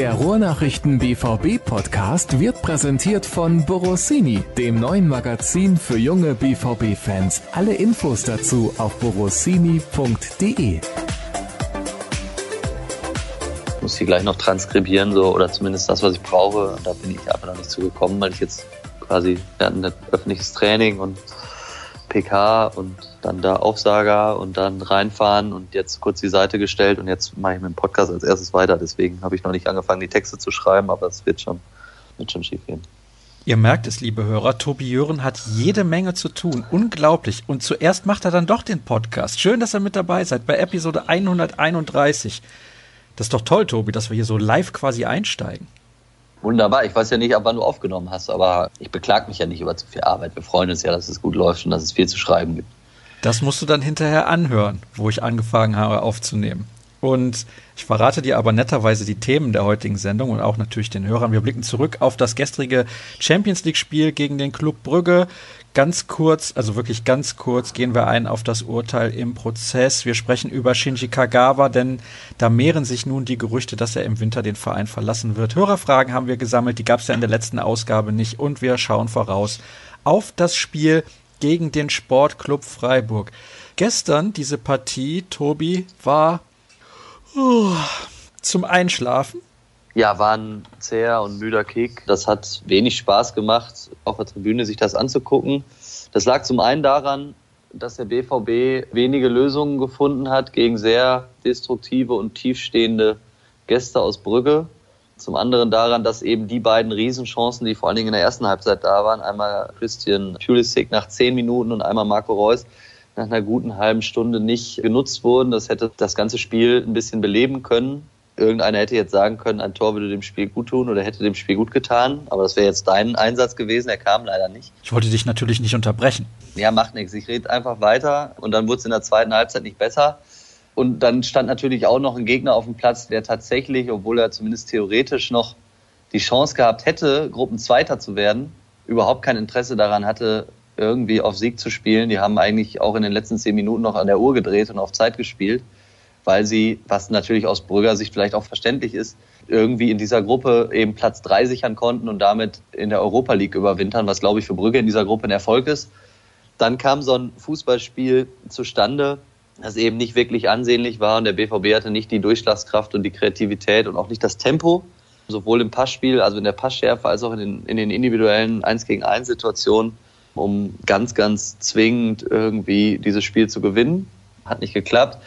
Der Ruhrnachrichten BVB Podcast wird präsentiert von Borossini, dem neuen Magazin für junge BVB Fans. Alle Infos dazu auf borossini.de. Muss sie gleich noch transkribieren so oder zumindest das, was ich brauche. Da bin ich aber noch nicht zugekommen, weil ich jetzt quasi wir hatten ein öffentliches Training und PK und dann da Aufsager und dann reinfahren und jetzt kurz die Seite gestellt und jetzt mache ich mit dem Podcast als erstes weiter. Deswegen habe ich noch nicht angefangen, die Texte zu schreiben, aber es wird schon, wird schon schief gehen. Ihr merkt es, liebe Hörer, Tobi Jören hat jede Menge zu tun. Unglaublich. Und zuerst macht er dann doch den Podcast. Schön, dass ihr mit dabei seid bei Episode 131. Das ist doch toll, Tobi, dass wir hier so live quasi einsteigen. Wunderbar. Ich weiß ja nicht, ab wann du aufgenommen hast, aber ich beklag mich ja nicht über zu viel Arbeit. Wir freuen uns ja, dass es gut läuft und dass es viel zu schreiben gibt. Das musst du dann hinterher anhören, wo ich angefangen habe aufzunehmen. Und ich verrate dir aber netterweise die Themen der heutigen Sendung und auch natürlich den Hörern. Wir blicken zurück auf das gestrige Champions League-Spiel gegen den Club Brügge. Ganz kurz, also wirklich ganz kurz, gehen wir ein auf das Urteil im Prozess. Wir sprechen über Shinji Kagawa, denn da mehren sich nun die Gerüchte, dass er im Winter den Verein verlassen wird. Hörerfragen haben wir gesammelt, die gab es ja in der letzten Ausgabe nicht. Und wir schauen voraus auf das Spiel gegen den Sportclub Freiburg. Gestern diese Partie, Tobi, war zum Einschlafen. Ja, war ein zäher und müder Kick. Das hat wenig Spaß gemacht, auf der Tribüne sich das anzugucken. Das lag zum einen daran, dass der BVB wenige Lösungen gefunden hat gegen sehr destruktive und tiefstehende Gäste aus Brügge. Zum anderen daran, dass eben die beiden Riesenchancen, die vor allen Dingen in der ersten Halbzeit da waren, einmal Christian Pulisic nach zehn Minuten und einmal Marco Reus nach einer guten halben Stunde nicht genutzt wurden. Das hätte das ganze Spiel ein bisschen beleben können. Irgendeiner hätte jetzt sagen können, ein Tor würde dem Spiel gut tun oder hätte dem Spiel gut getan. Aber das wäre jetzt dein Einsatz gewesen. Er kam leider nicht. Ich wollte dich natürlich nicht unterbrechen. Ja, macht nichts. Ich rede einfach weiter und dann wurde es in der zweiten Halbzeit nicht besser. Und dann stand natürlich auch noch ein Gegner auf dem Platz, der tatsächlich, obwohl er zumindest theoretisch noch die Chance gehabt hätte, Gruppenzweiter zu werden, überhaupt kein Interesse daran hatte, irgendwie auf Sieg zu spielen. Die haben eigentlich auch in den letzten zehn Minuten noch an der Uhr gedreht und auf Zeit gespielt, weil sie, was natürlich aus Brügger Sicht vielleicht auch verständlich ist, irgendwie in dieser Gruppe eben Platz drei sichern konnten und damit in der Europa League überwintern, was glaube ich für Brügge in dieser Gruppe ein Erfolg ist. Dann kam so ein Fußballspiel zustande, das eben nicht wirklich ansehnlich war und der BVB hatte nicht die Durchschlagskraft und die Kreativität und auch nicht das Tempo, sowohl im Passspiel, also in der Passschärfe, als auch in den, in den individuellen 1 gegen 1 Situationen, um ganz, ganz zwingend irgendwie dieses Spiel zu gewinnen. Hat nicht geklappt.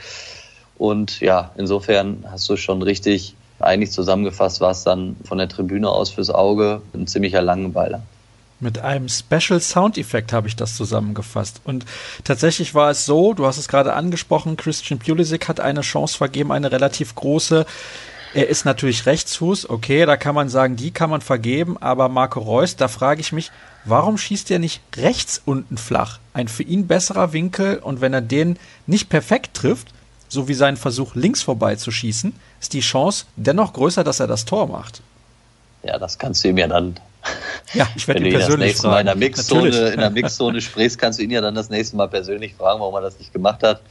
Und ja, insofern hast du schon richtig eigentlich zusammengefasst, war es dann von der Tribüne aus fürs Auge ein ziemlicher Langenweiler. Mit einem Special Sound Effekt habe ich das zusammengefasst. Und tatsächlich war es so, du hast es gerade angesprochen, Christian Pulisic hat eine Chance vergeben, eine relativ große. Er ist natürlich Rechtsfuß, okay, da kann man sagen, die kann man vergeben, aber Marco Reus, da frage ich mich, warum schießt er nicht rechts unten flach? Ein für ihn besserer Winkel und wenn er den nicht perfekt trifft, so wie sein Versuch links vorbei zu schießen, ist die Chance dennoch größer, dass er das Tor macht. Ja, das kannst du ihm ja dann ja, ich werde ihn persönlich fragen. Mal in der Mixzone, in der Mixzone sprichst, kannst du ihn ja dann das nächste Mal persönlich fragen, warum er das nicht gemacht hat.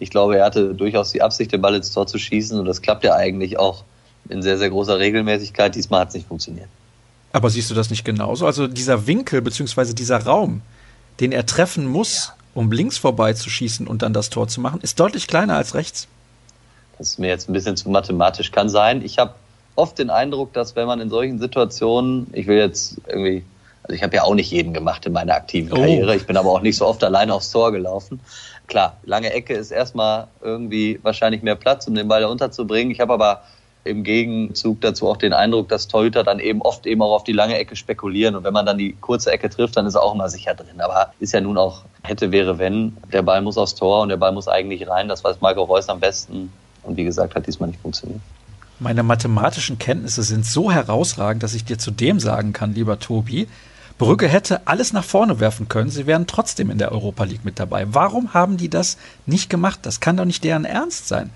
Ich glaube, er hatte durchaus die Absicht, den Ball ins Tor zu schießen und das klappt ja eigentlich auch in sehr, sehr großer Regelmäßigkeit. Diesmal hat es nicht funktioniert. Aber siehst du das nicht genauso? Also dieser Winkel bzw. dieser Raum, den er treffen muss, ja. um links vorbei zu schießen und dann das Tor zu machen, ist deutlich kleiner als rechts. Das ist mir jetzt ein bisschen zu mathematisch. Kann sein. Ich habe oft den Eindruck, dass wenn man in solchen Situationen, ich will jetzt irgendwie, also ich habe ja auch nicht jeden gemacht in meiner aktiven oh. Karriere, ich bin aber auch nicht so oft alleine aufs Tor gelaufen. Klar, lange Ecke ist erstmal irgendwie wahrscheinlich mehr Platz, um den Ball da unterzubringen. Ich habe aber im Gegenzug dazu auch den Eindruck, dass Torhüter dann eben oft eben auch auf die lange Ecke spekulieren. Und wenn man dann die kurze Ecke trifft, dann ist er auch immer sicher drin. Aber ist ja nun auch hätte, wäre, wenn. Der Ball muss aufs Tor und der Ball muss eigentlich rein. Das weiß Marco Reus am besten. Und wie gesagt, hat diesmal nicht funktioniert. Meine mathematischen Kenntnisse sind so herausragend, dass ich dir zudem sagen kann, lieber Tobi, Brügge hätte alles nach vorne werfen können, sie wären trotzdem in der Europa League mit dabei. Warum haben die das nicht gemacht? Das kann doch nicht deren Ernst sein.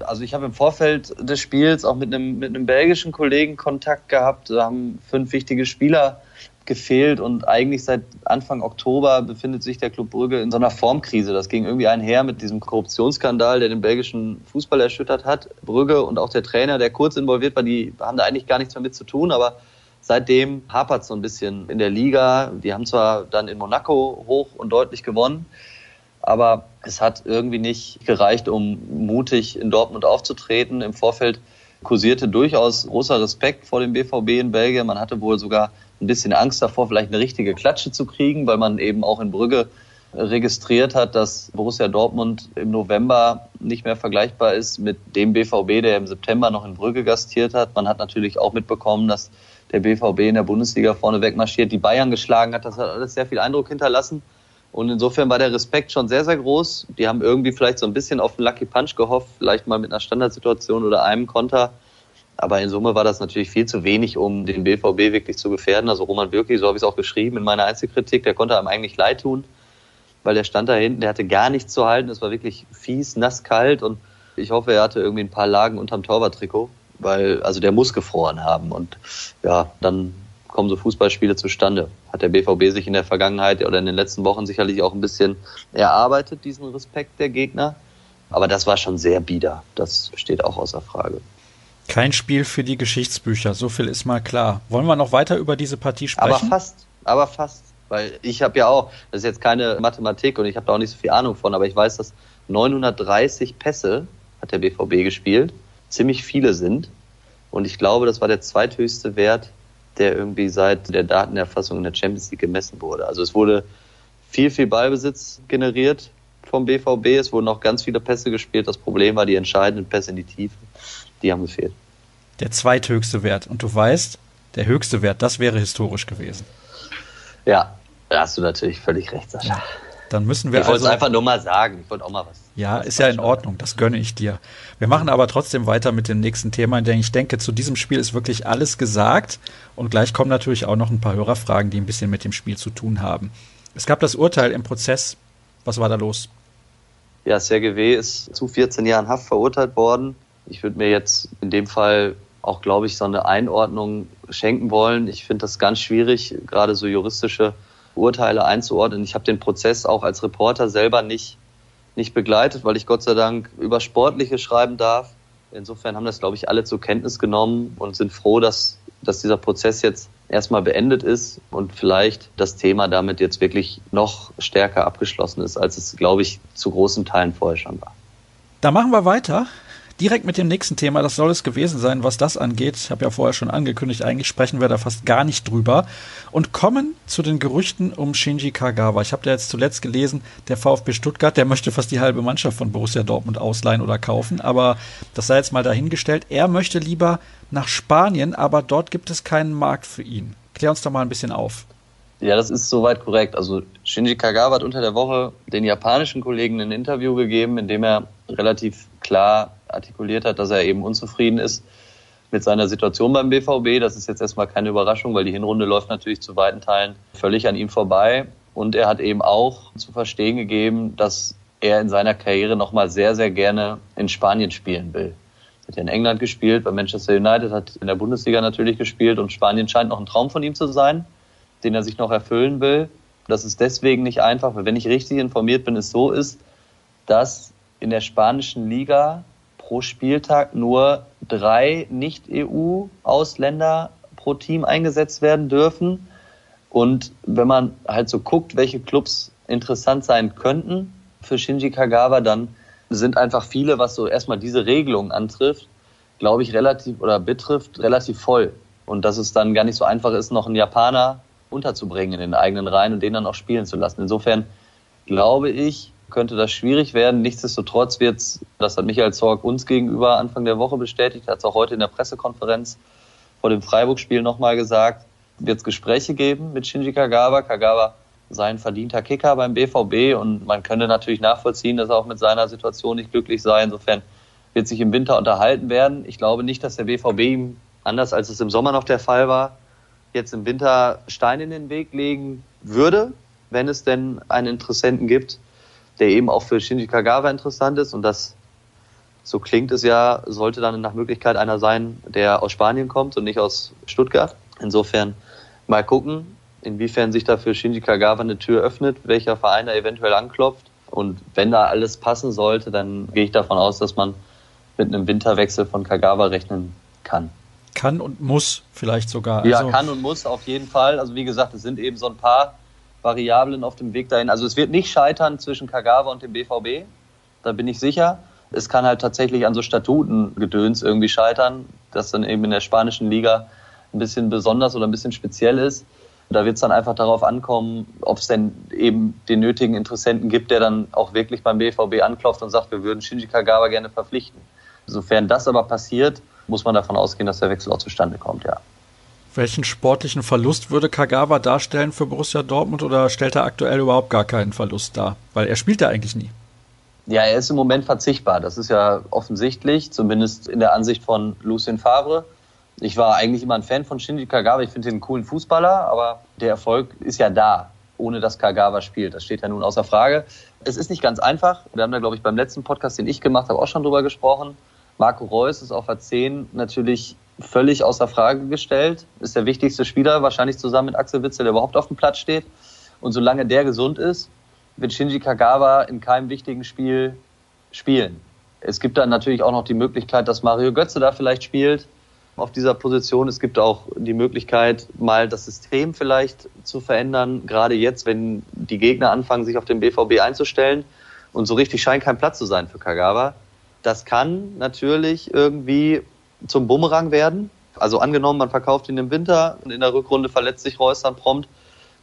Also ich habe im Vorfeld des Spiels auch mit einem, mit einem belgischen Kollegen Kontakt gehabt, da haben fünf wichtige Spieler gefehlt und eigentlich seit Anfang Oktober befindet sich der Club Brügge in so einer Formkrise. Das ging irgendwie einher mit diesem Korruptionsskandal, der den belgischen Fußball erschüttert hat. Brügge und auch der Trainer, der kurz involviert war, die haben da eigentlich gar nichts mehr mit zu tun, aber seitdem hapert es so ein bisschen in der Liga. Die haben zwar dann in Monaco hoch und deutlich gewonnen, aber es hat irgendwie nicht gereicht, um mutig in Dortmund aufzutreten. Im Vorfeld kursierte durchaus großer Respekt vor dem BVB in Belgien. Man hatte wohl sogar ein bisschen Angst davor, vielleicht eine richtige Klatsche zu kriegen, weil man eben auch in Brügge registriert hat, dass Borussia Dortmund im November nicht mehr vergleichbar ist mit dem BVB, der im September noch in Brügge gastiert hat. Man hat natürlich auch mitbekommen, dass der BVB in der Bundesliga vorne wegmarschiert, die Bayern geschlagen hat. Das hat alles sehr viel Eindruck hinterlassen. Und insofern war der Respekt schon sehr, sehr groß. Die haben irgendwie vielleicht so ein bisschen auf den Lucky Punch gehofft, vielleicht mal mit einer Standardsituation oder einem Konter. Aber in Summe war das natürlich viel zu wenig, um den BVB wirklich zu gefährden. Also Roman Bürki, so habe ich es auch geschrieben in meiner Einzelkritik, der konnte einem eigentlich leid tun, weil der stand da hinten, der hatte gar nichts zu halten. Es war wirklich fies, nass, kalt und ich hoffe, er hatte irgendwie ein paar Lagen unterm Torwarttrikot, weil, also der muss gefroren haben. Und ja, dann kommen so Fußballspiele zustande. Hat der BVB sich in der Vergangenheit oder in den letzten Wochen sicherlich auch ein bisschen erarbeitet, diesen Respekt der Gegner. Aber das war schon sehr bieder. Das steht auch außer Frage. Kein Spiel für die Geschichtsbücher, so viel ist mal klar. Wollen wir noch weiter über diese Partie sprechen? Aber fast, aber fast. Weil ich habe ja auch, das ist jetzt keine Mathematik und ich habe da auch nicht so viel Ahnung von, aber ich weiß, dass 930 Pässe hat der BVB gespielt, ziemlich viele sind. Und ich glaube, das war der zweithöchste Wert, der irgendwie seit der Datenerfassung in der Champions League gemessen wurde. Also es wurde viel, viel Ballbesitz generiert vom BVB. Es wurden auch ganz viele Pässe gespielt. Das Problem war die entscheidenden Pässe in die Tiefe die haben gefehlt. Der zweithöchste Wert. Und du weißt, der höchste Wert, das wäre historisch gewesen. Ja, da hast du natürlich völlig recht, Sascha. Dann müssen wir ich wollte also, es einfach nur mal sagen. Ich wollte auch mal was. Ja, was ist ja in Ordnung. Das gönne ich dir. Wir machen aber trotzdem weiter mit dem nächsten Thema, denn ich denke, zu diesem Spiel ist wirklich alles gesagt. Und gleich kommen natürlich auch noch ein paar Hörerfragen, die ein bisschen mit dem Spiel zu tun haben. Es gab das Urteil im Prozess. Was war da los? Ja, Sergej W. ist zu 14 Jahren Haft verurteilt worden ich würde mir jetzt in dem Fall auch, glaube ich, so eine Einordnung schenken wollen. Ich finde das ganz schwierig, gerade so juristische Urteile einzuordnen. Ich habe den Prozess auch als Reporter selber nicht, nicht begleitet, weil ich Gott sei Dank über Sportliche schreiben darf. Insofern haben das, glaube ich, alle zur Kenntnis genommen und sind froh, dass, dass dieser Prozess jetzt erstmal beendet ist und vielleicht das Thema damit jetzt wirklich noch stärker abgeschlossen ist, als es, glaube ich, zu großen Teilen vorher schon war. Da machen wir weiter Direkt mit dem nächsten Thema, das soll es gewesen sein, was das angeht. Ich habe ja vorher schon angekündigt, eigentlich sprechen wir da fast gar nicht drüber. Und kommen zu den Gerüchten um Shinji Kagawa. Ich habe da jetzt zuletzt gelesen, der VfB Stuttgart, der möchte fast die halbe Mannschaft von Borussia Dortmund ausleihen oder kaufen. Aber das sei jetzt mal dahingestellt. Er möchte lieber nach Spanien, aber dort gibt es keinen Markt für ihn. Klär uns doch mal ein bisschen auf. Ja, das ist soweit korrekt. Also Shinji Kagawa hat unter der Woche den japanischen Kollegen ein Interview gegeben, in dem er relativ klar artikuliert hat, dass er eben unzufrieden ist mit seiner Situation beim BVB. Das ist jetzt erstmal keine Überraschung, weil die Hinrunde läuft natürlich zu weiten Teilen völlig an ihm vorbei. Und er hat eben auch zu verstehen gegeben, dass er in seiner Karriere nochmal sehr, sehr gerne in Spanien spielen will. Er hat ja in England gespielt, bei Manchester United, hat in der Bundesliga natürlich gespielt und Spanien scheint noch ein Traum von ihm zu sein, den er sich noch erfüllen will. Das ist deswegen nicht einfach, weil wenn ich richtig informiert bin, es so ist, dass in der spanischen Liga pro Spieltag nur drei Nicht-EU-Ausländer pro Team eingesetzt werden dürfen. Und wenn man halt so guckt, welche Clubs interessant sein könnten für Shinji Kagawa, dann sind einfach viele, was so erstmal diese Regelung antrifft, glaube ich, relativ oder betrifft, relativ voll. Und dass es dann gar nicht so einfach ist, noch einen Japaner unterzubringen in den eigenen Reihen und den dann auch spielen zu lassen. Insofern glaube ich, könnte das schwierig werden. Nichtsdestotrotz wird es, das hat Michael Zorg uns gegenüber Anfang der Woche bestätigt, hat es auch heute in der Pressekonferenz vor dem Freiburg-Spiel nochmal gesagt, wird es Gespräche geben mit Shinji Kagawa. Kagawa sei ein verdienter Kicker beim BVB und man könnte natürlich nachvollziehen, dass er auch mit seiner Situation nicht glücklich sei. Insofern wird sich im Winter unterhalten werden. Ich glaube nicht, dass der BVB ihm, anders als es im Sommer noch der Fall war, jetzt im Winter Steine in den Weg legen würde, wenn es denn einen Interessenten gibt der eben auch für Shinji Kagawa interessant ist und das, so klingt es ja, sollte dann nach Möglichkeit einer sein, der aus Spanien kommt und nicht aus Stuttgart. Insofern mal gucken. inwiefern sich da für Shinji Kagawa eine Tür öffnet, welcher Verein da eventuell anklopft. Und wenn da alles passen sollte, dann gehe ich davon aus, dass man mit einem Winterwechsel von Kagawa rechnen kann. Kann und muss vielleicht sogar. Ja, also kann und muss auf jeden Fall. Also wie gesagt, es sind eben so ein paar Variablen auf dem Weg dahin. Also es wird nicht scheitern zwischen Kagawa und dem BVB, da bin ich sicher. Es kann halt tatsächlich an so Statutengedöns irgendwie scheitern, das dann eben in der spanischen Liga ein bisschen besonders oder ein bisschen speziell ist. Da wird es dann einfach darauf ankommen, ob es denn eben den nötigen Interessenten gibt, der dann auch wirklich beim BVB anklopft und sagt, wir würden Shinji Kagawa gerne verpflichten. Sofern das aber passiert, muss man davon ausgehen, dass der Wechsel auch zustande kommt, ja. Welchen sportlichen Verlust würde Kagawa darstellen für Borussia Dortmund oder stellt er aktuell überhaupt gar keinen Verlust dar? Weil er spielt ja eigentlich nie. Ja, er ist im Moment verzichtbar. Das ist ja offensichtlich, zumindest in der Ansicht von Lucien Favre. Ich war eigentlich immer ein Fan von Shinji Kagawa. Ich finde ihn einen coolen Fußballer, aber der Erfolg ist ja da, ohne dass Kagawa spielt. Das steht ja nun außer Frage. Es ist nicht ganz einfach. Wir haben da, glaube ich, beim letzten Podcast, den ich gemacht habe, auch schon drüber gesprochen. Marco Reus ist auf A10 natürlich völlig außer Frage gestellt. Ist der wichtigste Spieler, wahrscheinlich zusammen mit Axel Witzel, der überhaupt auf dem Platz steht. Und solange der gesund ist, wird Shinji Kagawa in keinem wichtigen Spiel spielen. Es gibt dann natürlich auch noch die Möglichkeit, dass Mario Götze da vielleicht spielt auf dieser Position. Es gibt auch die Möglichkeit, mal das System vielleicht zu verändern, gerade jetzt, wenn die Gegner anfangen, sich auf den BVB einzustellen. Und so richtig scheint kein Platz zu sein für Kagawa. Das kann natürlich irgendwie zum Bumerang werden. Also angenommen, man verkauft ihn im Winter und in der Rückrunde verletzt sich Reus dann prompt.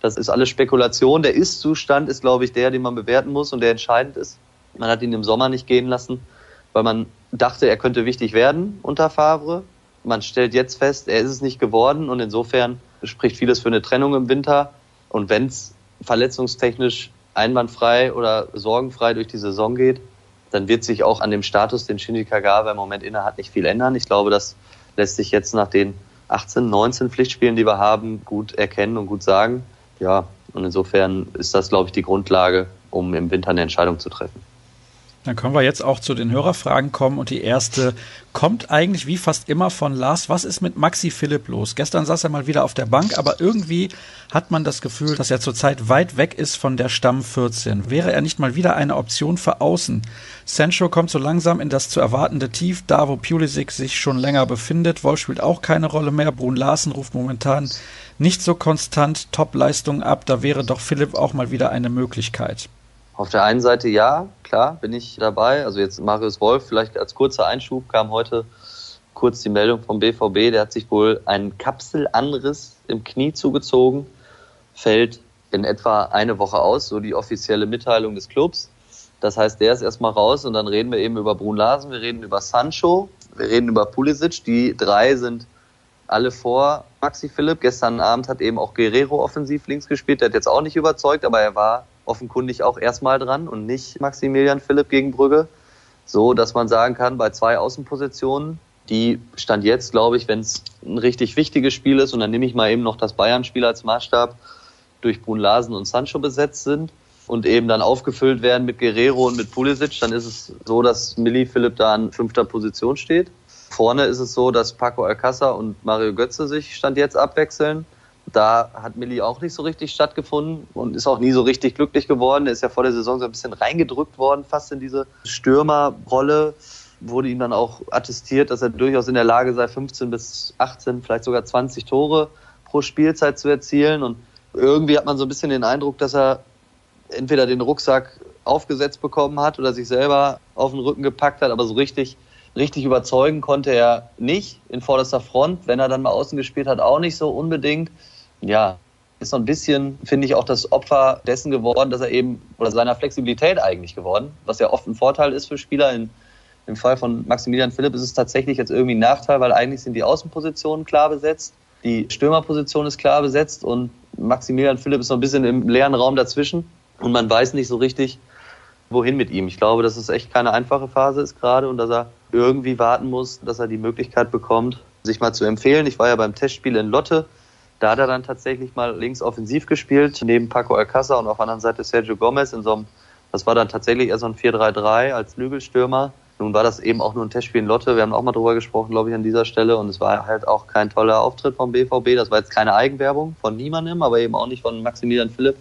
Das ist alles Spekulation. Der Ist-Zustand ist, glaube ich, der, den man bewerten muss und der entscheidend ist. Man hat ihn im Sommer nicht gehen lassen, weil man dachte, er könnte wichtig werden unter Favre. Man stellt jetzt fest, er ist es nicht geworden und insofern spricht vieles für eine Trennung im Winter. Und wenn es verletzungstechnisch einwandfrei oder sorgenfrei durch die Saison geht, dann wird sich auch an dem Status, den Shinji Kagawa im Moment inne hat, nicht viel ändern. Ich glaube, das lässt sich jetzt nach den 18, 19 Pflichtspielen, die wir haben, gut erkennen und gut sagen. Ja, und insofern ist das, glaube ich, die Grundlage, um im Winter eine Entscheidung zu treffen. Dann können wir jetzt auch zu den Hörerfragen kommen und die erste kommt eigentlich wie fast immer von Lars. Was ist mit Maxi Philipp los? Gestern saß er mal wieder auf der Bank, aber irgendwie hat man das Gefühl, dass er zurzeit weit weg ist von der Stamm 14. Wäre er nicht mal wieder eine Option für außen? Sancho kommt so langsam in das zu erwartende Tief, da wo Pulisic sich schon länger befindet. Wolf spielt auch keine Rolle mehr. Brun Larsen ruft momentan nicht so konstant Top-Leistungen ab. Da wäre doch Philipp auch mal wieder eine Möglichkeit. Auf der einen Seite ja, klar, bin ich dabei. Also jetzt Marius Wolf, vielleicht als kurzer Einschub kam heute kurz die Meldung vom BVB, der hat sich wohl einen Kapselanriss im Knie zugezogen, fällt in etwa eine Woche aus, so die offizielle Mitteilung des Clubs. Das heißt, der ist erstmal raus und dann reden wir eben über Brun Larsen, wir reden über Sancho, wir reden über Pulisic. Die drei sind alle vor Maxi Philipp. Gestern Abend hat eben auch Guerrero offensiv links gespielt. Der hat jetzt auch nicht überzeugt, aber er war offenkundig auch erstmal dran und nicht Maximilian Philipp gegen Brügge. So, dass man sagen kann, bei zwei Außenpositionen, die stand jetzt, glaube ich, wenn es ein richtig wichtiges Spiel ist, und dann nehme ich mal eben noch das Bayern-Spiel als Maßstab, durch Brun Larsen und Sancho besetzt sind und eben dann aufgefüllt werden mit Guerrero und mit Pulisic, dann ist es so, dass Milli Philipp da an fünfter Position steht. Vorne ist es so, dass Paco Alcázar und Mario Götze sich Stand jetzt abwechseln. Da hat Milli auch nicht so richtig stattgefunden und ist auch nie so richtig glücklich geworden. Er ist ja vor der Saison so ein bisschen reingedrückt worden, fast in diese Stürmerrolle. Wurde ihm dann auch attestiert, dass er durchaus in der Lage sei, 15 bis 18, vielleicht sogar 20 Tore pro Spielzeit zu erzielen. Und irgendwie hat man so ein bisschen den Eindruck, dass er entweder den Rucksack aufgesetzt bekommen hat oder sich selber auf den Rücken gepackt hat, aber so richtig richtig überzeugen konnte er nicht in vorderster Front. Wenn er dann mal außen gespielt hat, auch nicht so unbedingt ja, ist so ein bisschen, finde ich, auch das Opfer dessen geworden, dass er eben, oder seiner Flexibilität eigentlich geworden, was ja oft ein Vorteil ist für Spieler. In, Im Fall von Maximilian Philipp ist es tatsächlich jetzt irgendwie ein Nachteil, weil eigentlich sind die Außenpositionen klar besetzt, die Stürmerposition ist klar besetzt und Maximilian Philipp ist so ein bisschen im leeren Raum dazwischen und man weiß nicht so richtig, wohin mit ihm. Ich glaube, dass es echt keine einfache Phase ist gerade und dass er irgendwie warten muss, dass er die Möglichkeit bekommt, sich mal zu empfehlen. Ich war ja beim Testspiel in Lotte da hat er dann tatsächlich mal links offensiv gespielt, neben Paco Alcázar und auf der anderen Seite Sergio Gomez in so einem, das war dann tatsächlich eher so ein 4-3-3 als Flügelstürmer. Nun war das eben auch nur ein Testspiel in Lotte. Wir haben auch mal drüber gesprochen, glaube ich, an dieser Stelle. Und es war halt auch kein toller Auftritt vom BVB. Das war jetzt keine Eigenwerbung von niemandem, aber eben auch nicht von Maximilian Philipp.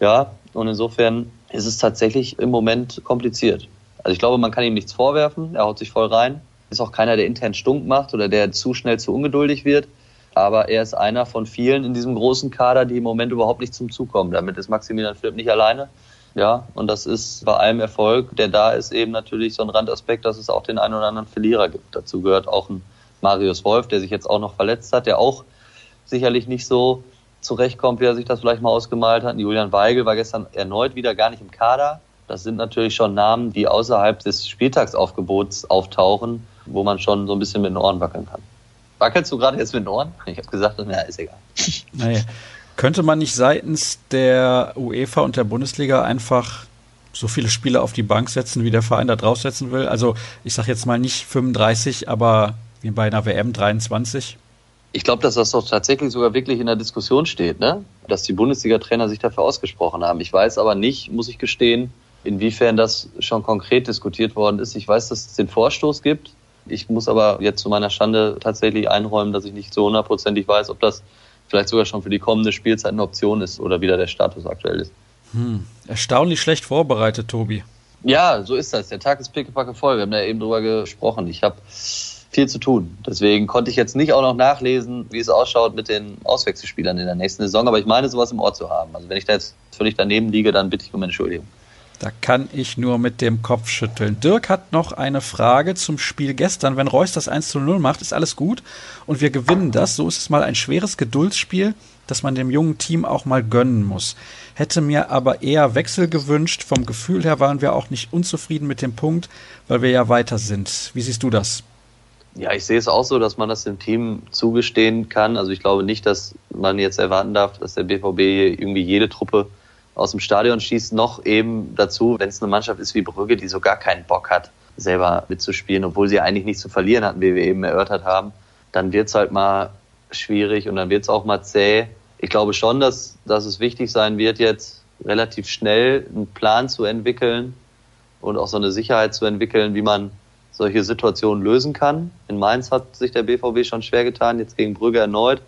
Ja, und insofern ist es tatsächlich im Moment kompliziert. Also ich glaube, man kann ihm nichts vorwerfen. Er haut sich voll rein. Ist auch keiner, der intern stunk macht oder der zu schnell zu ungeduldig wird. Aber er ist einer von vielen in diesem großen Kader, die im Moment überhaupt nicht zum Zug kommen. Damit ist Maximilian Philipp nicht alleine. Ja, und das ist bei allem Erfolg, der da ist, eben natürlich so ein Randaspekt, dass es auch den einen oder anderen Verlierer gibt. Dazu gehört auch ein Marius Wolf, der sich jetzt auch noch verletzt hat, der auch sicherlich nicht so zurechtkommt, wie er sich das vielleicht mal ausgemalt hat. Julian Weigel war gestern erneut wieder gar nicht im Kader. Das sind natürlich schon Namen, die außerhalb des Spieltagsaufgebots auftauchen, wo man schon so ein bisschen mit den Ohren wackeln kann. Wackelst du gerade jetzt mit den Ohren? Ich habe gesagt, na, ist egal. Naja. Könnte man nicht seitens der UEFA und der Bundesliga einfach so viele Spieler auf die Bank setzen, wie der Verein da draufsetzen will? Also ich sage jetzt mal nicht 35, aber wie bei einer WM 23. Ich glaube, dass das doch tatsächlich sogar wirklich in der Diskussion steht, ne? dass die Bundesliga-Trainer sich dafür ausgesprochen haben. Ich weiß aber nicht, muss ich gestehen, inwiefern das schon konkret diskutiert worden ist. Ich weiß, dass es den Vorstoß gibt. Ich muss aber jetzt zu meiner Schande tatsächlich einräumen, dass ich nicht so hundertprozentig weiß, ob das vielleicht sogar schon für die kommende Spielzeit eine Option ist oder wieder der Status aktuell ist. Hm. Erstaunlich schlecht vorbereitet, Tobi. Ja, so ist das. Der Tag ist pickepacke voll. Wir haben da eben drüber gesprochen. Ich habe viel zu tun. Deswegen konnte ich jetzt nicht auch noch nachlesen, wie es ausschaut mit den Auswechselspielern in der nächsten Saison. Aber ich meine, sowas im Ohr zu haben. Also wenn ich da jetzt völlig daneben liege, dann bitte ich um Entschuldigung. Da kann ich nur mit dem Kopf schütteln. Dirk hat noch eine Frage zum Spiel gestern. Wenn Reus das 1 zu 0 macht, ist alles gut und wir gewinnen das. So ist es mal ein schweres Geduldsspiel, das man dem jungen Team auch mal gönnen muss. Hätte mir aber eher Wechsel gewünscht. Vom Gefühl her waren wir auch nicht unzufrieden mit dem Punkt, weil wir ja weiter sind. Wie siehst du das? Ja, ich sehe es auch so, dass man das dem Team zugestehen kann. Also ich glaube nicht, dass man jetzt erwarten darf, dass der BVB irgendwie jede Truppe aus dem Stadion schießt, noch eben dazu, wenn es eine Mannschaft ist wie Brügge, die so gar keinen Bock hat, selber mitzuspielen, obwohl sie eigentlich nichts zu verlieren hatten, wie wir eben erörtert haben, dann wird's halt mal schwierig und dann wird's auch mal zäh. Ich glaube schon, dass, dass es wichtig sein wird, jetzt relativ schnell einen Plan zu entwickeln und auch so eine Sicherheit zu entwickeln, wie man solche Situationen lösen kann. In Mainz hat sich der BVB schon schwer getan, jetzt gegen Brügge erneut.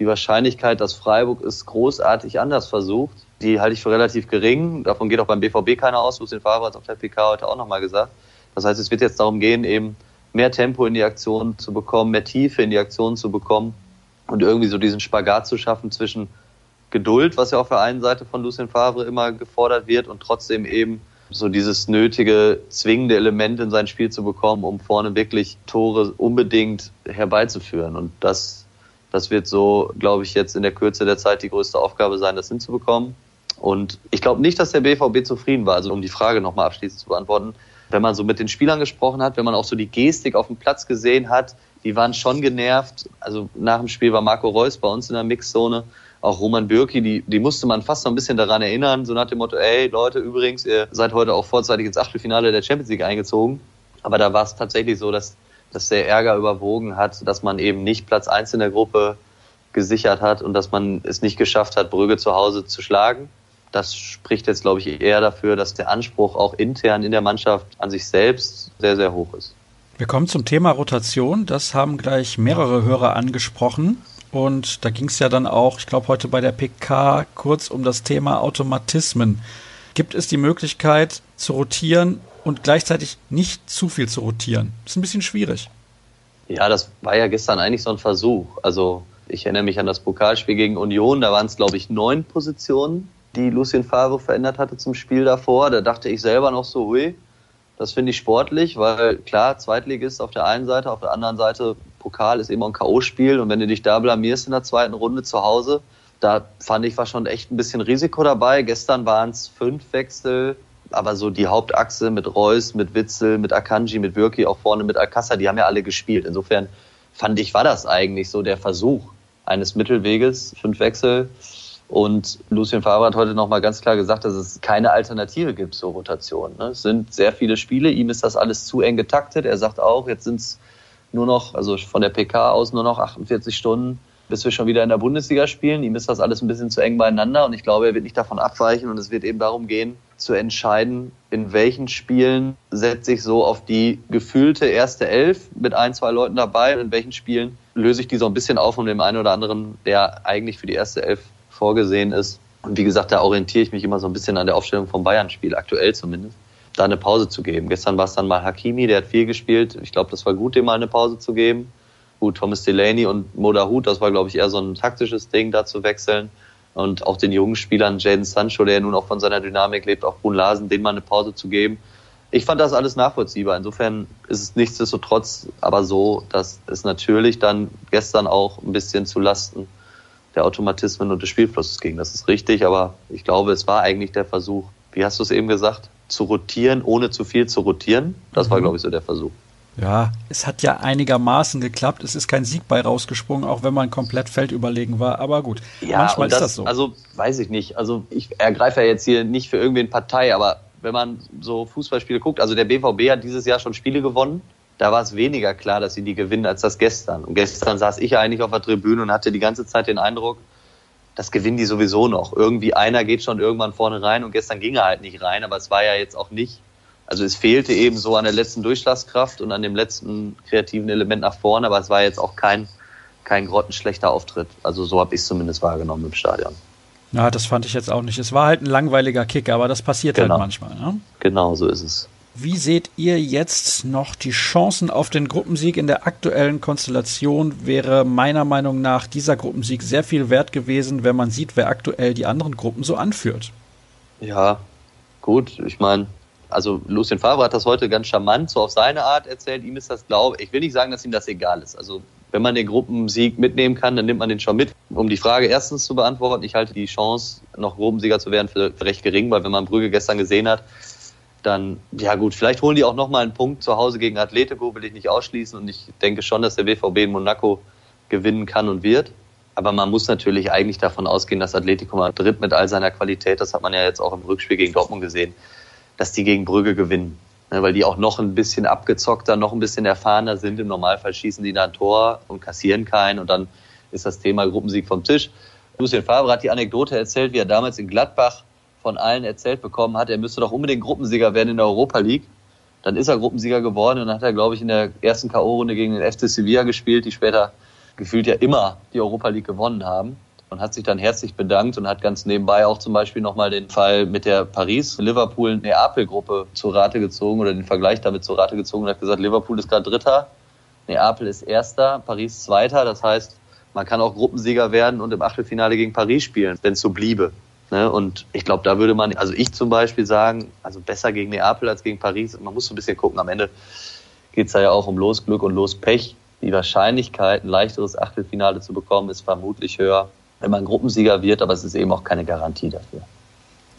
Die Wahrscheinlichkeit, dass Freiburg es großartig anders versucht, die halte ich für relativ gering. Davon geht auch beim BVB keiner aus. Lucien Favre hat es auf der PK heute auch nochmal gesagt. Das heißt, es wird jetzt darum gehen, eben mehr Tempo in die Aktion zu bekommen, mehr Tiefe in die Aktion zu bekommen und irgendwie so diesen Spagat zu schaffen zwischen Geduld, was ja auf der einen Seite von Lucien Favre immer gefordert wird und trotzdem eben so dieses nötige, zwingende Element in sein Spiel zu bekommen, um vorne wirklich Tore unbedingt herbeizuführen. Und das, das wird so, glaube ich, jetzt in der Kürze der Zeit die größte Aufgabe sein, das hinzubekommen. Und ich glaube nicht, dass der BVB zufrieden war. Also um die Frage nochmal abschließend zu beantworten, wenn man so mit den Spielern gesprochen hat, wenn man auch so die Gestik auf dem Platz gesehen hat, die waren schon genervt. Also nach dem Spiel war Marco Reus bei uns in der Mixzone, auch Roman Bürki, die, die musste man fast so ein bisschen daran erinnern, so nach dem Motto, ey Leute, übrigens, ihr seid heute auch vorzeitig ins Achtelfinale der Champions League eingezogen. Aber da war es tatsächlich so, dass, dass der Ärger überwogen hat, dass man eben nicht Platz eins in der Gruppe gesichert hat und dass man es nicht geschafft hat, Brügge zu Hause zu schlagen das spricht jetzt, glaube ich, eher dafür, dass der Anspruch auch intern in der Mannschaft an sich selbst sehr, sehr hoch ist. Wir kommen zum Thema Rotation. Das haben gleich mehrere Hörer angesprochen. Und da ging es ja dann auch, ich glaube, heute bei der PK kurz um das Thema Automatismen. Gibt es die Möglichkeit zu rotieren und gleichzeitig nicht zu viel zu rotieren? Das ist ein bisschen schwierig. Ja, das war ja gestern eigentlich so ein Versuch. Also ich erinnere mich an das Pokalspiel gegen Union, da waren es, glaube ich, neun Positionen, die Lucien Favre verändert hatte zum Spiel davor. Da dachte ich selber noch so, hui, das finde ich sportlich, weil klar, Zweitligist auf der einen Seite, auf der anderen Seite Pokal ist auch ein K.O.-Spiel und wenn du dich da blamierst in der zweiten Runde zu Hause, da fand ich war schon echt ein bisschen Risiko dabei. Gestern waren es fünf Wechsel, aber so die Hauptachse mit Reus, mit Witzel, mit Akanji, mit Wirki, auch vorne mit Alcázar, die haben ja alle gespielt. Insofern fand ich, war das eigentlich so der Versuch eines Mittelweges, fünf Wechsel und Lucien Favre hat heute nochmal ganz klar gesagt, dass es keine Alternative gibt zur Rotation. Ne? Es sind sehr viele Spiele, ihm ist das alles zu eng getaktet. Er sagt auch, jetzt sind es nur noch, also von der PK aus nur noch 48 Stunden, bis wir schon wieder in der Bundesliga spielen. Ihm ist das alles ein bisschen zu eng beieinander und ich glaube, er wird nicht davon abweichen und es wird eben darum gehen, zu entscheiden, in welchen Spielen setze ich so auf die gefühlte erste Elf mit ein, zwei Leuten dabei und in welchen Spielen löse ich die so ein bisschen auf und dem einen oder anderen, der eigentlich für die erste Elf vorgesehen ist. Und wie gesagt, da orientiere ich mich immer so ein bisschen an der Aufstellung vom Bayern-Spiel, aktuell zumindest, da eine Pause zu geben. Gestern war es dann mal Hakimi, der hat viel gespielt. Ich glaube, das war gut, dem mal eine Pause zu geben. Gut, Thomas Delaney und Moda Hut, das war, glaube ich, eher so ein taktisches Ding, da zu wechseln und auch den jungen Spielern, Jaden Sancho, der nun auch von seiner Dynamik lebt, auch Brun Larsen, denen mal eine Pause zu geben. Ich fand das alles nachvollziehbar. Insofern ist es nichtsdestotrotz aber so, dass es natürlich dann gestern auch ein bisschen zu Lasten der Automatismen und des Spielflusses ging. Das ist richtig, aber ich glaube, es war eigentlich der Versuch, wie hast du es eben gesagt, zu rotieren, ohne zu viel zu rotieren. Das war, mhm. glaube ich, so der Versuch. Ja, es hat ja einigermaßen geklappt. Es ist kein Sieg bei rausgesprungen, auch wenn man komplett feldüberlegen war. Aber gut, ja, manchmal das, ist das so. Also weiß ich nicht. Also ich ergreife ja jetzt hier nicht für irgendwen Partei, aber wenn man so Fußballspiele guckt, also der BVB hat dieses Jahr schon Spiele gewonnen. Da war es weniger klar, dass sie die gewinnen, als das gestern. Und gestern saß ich eigentlich auf der Tribüne und hatte die ganze Zeit den Eindruck, das gewinnen die sowieso noch. Irgendwie einer geht schon irgendwann vorne rein und gestern ging er halt nicht rein, aber es war ja jetzt auch nicht also es fehlte eben so an der letzten Durchschlagskraft und an dem letzten kreativen Element nach vorne, aber es war jetzt auch kein, kein grottenschlechter Auftritt. Also so habe ich es zumindest wahrgenommen im Stadion. Ja, das fand ich jetzt auch nicht. Es war halt ein langweiliger Kick, aber das passiert halt genau. halt manchmal. Ne? Genau, so ist es. Wie seht ihr jetzt noch die Chancen auf den Gruppensieg in der aktuellen Konstellation? Wäre meiner Meinung nach dieser Gruppensieg sehr viel wert gewesen, wenn man sieht, wer aktuell die anderen Gruppen so anführt. Ja, gut. Ich meine, also Lucien Favre hat das heute ganz charmant so auf seine Art erzählt. Ihm ist das, glaube ich, will nicht sagen, dass ihm das egal ist. Also wenn man den Gruppensieg mitnehmen kann, dann nimmt man den schon mit. Um die Frage erstens zu beantworten, ich halte die Chance, noch Gruppensieger zu werden, für, recht gering, weil wenn man Brügge gestern gesehen hat, dann, ja gut, vielleicht holen die auch nochmal einen Punkt zu Hause gegen Atletico, will ich nicht ausschließen. Und ich denke schon, dass der BVB in Monaco gewinnen kann und wird. Aber man muss natürlich eigentlich davon ausgehen, dass Atletico Madrid mit all seiner Qualität, das hat man ja jetzt auch im Rückspiel gegen Dortmund gesehen, dass die gegen Brügge gewinnen. Ne, weil die auch noch ein bisschen abgezockter, noch ein bisschen erfahrener sind. Im Normalfall schießen die da ein Tor und kassieren keinen und dann ist das Thema Gruppensieg vom Tisch. Lucien Favre hat die Anekdote erzählt, wie er damals in Gladbach von allen erzählt bekommen hat, er müsste doch unbedingt Gruppensieger werden in der Europa League. Dann ist er Gruppensieger geworden und dann hat er, glaube ich, in der ersten K.O.-Runde gegen den FC Sevilla gespielt, die später gefühlt ja immer die Europa League gewonnen haben und hat sich dann herzlich bedankt und hat ganz nebenbei auch zum Beispiel nochmal den Fall mit der Paris-Liverpool-Neapel-Gruppe zur Rate gezogen oder den Vergleich damit zur Rate gezogen und hat gesagt, Liverpool ist gerade Dritter, Neapel ist Erster, Paris Zweiter. Das heißt, man kann auch Gruppensieger werden und im Achtelfinale gegen Paris spielen, wenn es so bliebe. Ne? Und ich glaube, da würde man, also ich zum Beispiel sagen, also besser gegen Neapel als gegen Paris. Man muss so ein bisschen gucken. Am Ende geht es ja auch um Losglück und Lospech. Die Wahrscheinlichkeit, ein leichteres Achtelfinale zu bekommen, ist vermutlich höher wenn man Gruppensieger wird, aber es ist eben auch keine Garantie dafür.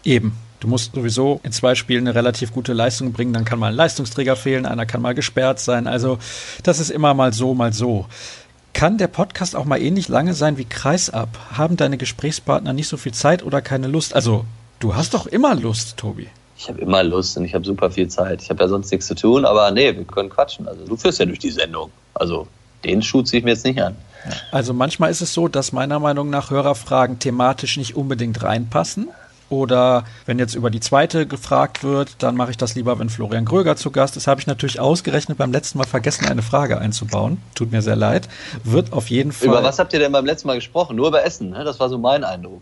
Eben. Du musst sowieso in zwei Spielen eine relativ gute Leistung bringen, dann kann mal ein Leistungsträger fehlen, einer kann mal gesperrt sein. Also das ist immer mal so, mal so. Kann der Podcast auch mal ähnlich lange sein wie Kreisab? Haben deine Gesprächspartner nicht so viel Zeit oder keine Lust? Also, du hast doch immer Lust, Tobi. Ich habe immer Lust und ich habe super viel Zeit. Ich habe ja sonst nichts zu tun, aber nee, wir können quatschen. Also, du führst ja durch die Sendung. Also, den Schuh ziehe ich mir jetzt nicht an. Also manchmal ist es so, dass meiner Meinung nach Hörerfragen thematisch nicht unbedingt reinpassen. Oder wenn jetzt über die zweite gefragt wird, dann mache ich das lieber, wenn Florian Gröger zu Gast ist. Habe ich natürlich ausgerechnet beim letzten Mal vergessen, eine Frage einzubauen. Tut mir sehr leid. Wird auf jeden Fall. Über was habt ihr denn beim letzten Mal gesprochen? Nur über Essen, ne? Das war so mein Eindruck.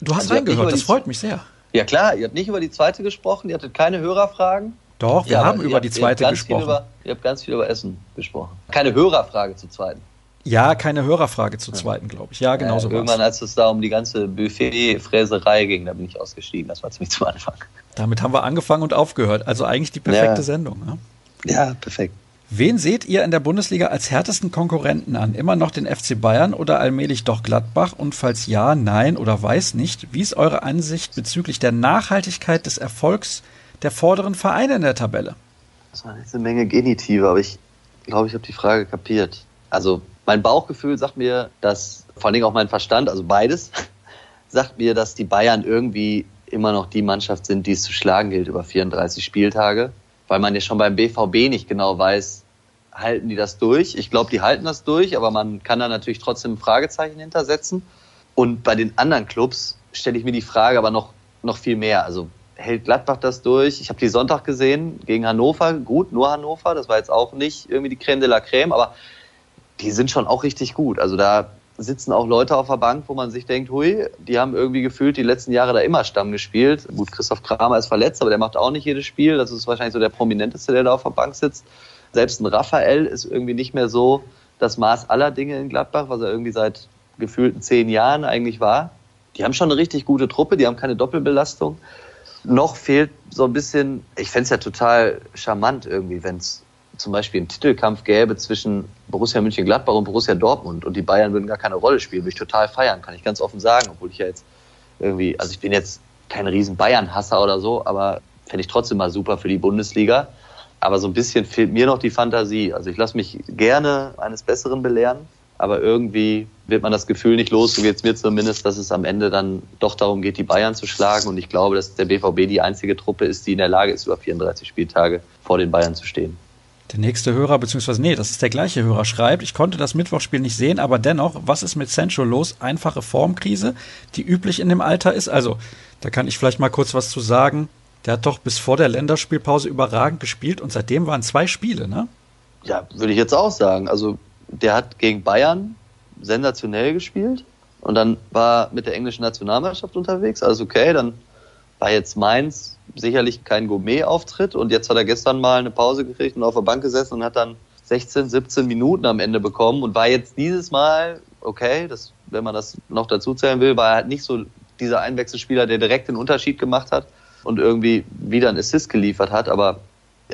Du hast also reingehört, das freut mich sehr. Ja klar, ihr habt nicht über die zweite gesprochen, ihr hattet keine Hörerfragen. Doch, wir ja, haben über die zweite gesprochen. Über, ihr habt ganz viel über Essen gesprochen. Keine Hörerfrage zur zweiten. Ja, keine Hörerfrage zur zweiten, glaube ich. Ja, genau so Irgendwann, als es da um die ganze Buffet-Fräserei ging, da bin ich ausgestiegen. Das war ziemlich zum Anfang. Damit haben wir angefangen und aufgehört. Also eigentlich die perfekte ja. Sendung. Ne? Ja, perfekt. Wen seht ihr in der Bundesliga als härtesten Konkurrenten an? Immer noch den FC Bayern oder allmählich doch Gladbach? Und falls ja, nein oder weiß nicht, wie ist eure Ansicht bezüglich der Nachhaltigkeit des Erfolgs der vorderen Vereine in der Tabelle? Das war jetzt eine Menge Genitive, aber ich glaube, ich habe die Frage kapiert. Also mein Bauchgefühl sagt mir, dass vor allen Dingen auch mein Verstand, also beides, sagt mir, dass die Bayern irgendwie immer noch die Mannschaft sind, die es zu schlagen gilt über 34 Spieltage, weil man ja schon beim BVB nicht genau weiß, halten die das durch? Ich glaube, die halten das durch, aber man kann da natürlich trotzdem ein Fragezeichen hintersetzen. Und bei den anderen Clubs stelle ich mir die Frage aber noch, noch viel mehr. Also hält Gladbach das durch. Ich habe die Sonntag gesehen gegen Hannover, gut, nur Hannover, das war jetzt auch nicht irgendwie die Creme de la Creme, aber die sind schon auch richtig gut. Also da sitzen auch Leute auf der Bank, wo man sich denkt, hui, die haben irgendwie gefühlt die letzten Jahre da immer Stamm gespielt. Gut, Christoph Kramer ist verletzt, aber der macht auch nicht jedes Spiel. Das ist wahrscheinlich so der prominenteste, der da auf der Bank sitzt. Selbst ein Raphael ist irgendwie nicht mehr so das Maß aller Dinge in Gladbach, was er irgendwie seit gefühlten zehn Jahren eigentlich war. Die haben schon eine richtig gute Truppe, die haben keine Doppelbelastung. Noch fehlt so ein bisschen, ich fände es ja total charmant irgendwie, wenn es zum Beispiel einen Titelkampf gäbe zwischen Borussia München-Gladbach und Borussia Dortmund und die Bayern würden gar keine Rolle spielen, würde ich total feiern, kann ich ganz offen sagen, obwohl ich ja jetzt irgendwie, also ich bin jetzt kein riesen Bayern-Hasser oder so, aber fände ich trotzdem mal super für die Bundesliga. Aber so ein bisschen fehlt mir noch die Fantasie. Also ich lasse mich gerne eines Besseren belehren, aber irgendwie wird man das Gefühl nicht los, so geht es mir zumindest, dass es am Ende dann doch darum geht, die Bayern zu schlagen. Und ich glaube, dass der BVB die einzige Truppe ist, die in der Lage ist, über 34 Spieltage vor den Bayern zu stehen. Der nächste Hörer, beziehungsweise nee, das ist der gleiche Hörer, schreibt, ich konnte das Mittwochspiel nicht sehen, aber dennoch, was ist mit Sancho los? Einfache Formkrise, die üblich in dem Alter ist. Also, da kann ich vielleicht mal kurz was zu sagen. Der hat doch bis vor der Länderspielpause überragend gespielt und seitdem waren zwei Spiele, ne? Ja, würde ich jetzt auch sagen. Also, der hat gegen Bayern sensationell gespielt und dann war mit der englischen Nationalmannschaft unterwegs. Also, okay, dann war jetzt Mainz sicherlich kein Gourmet-Auftritt und jetzt hat er gestern mal eine Pause gekriegt und auf der Bank gesessen und hat dann 16, 17 Minuten am Ende bekommen und war jetzt dieses Mal, okay, das, wenn man das noch dazu zählen will, war er halt nicht so dieser Einwechselspieler, der direkt den Unterschied gemacht hat und irgendwie wieder einen Assist geliefert hat, aber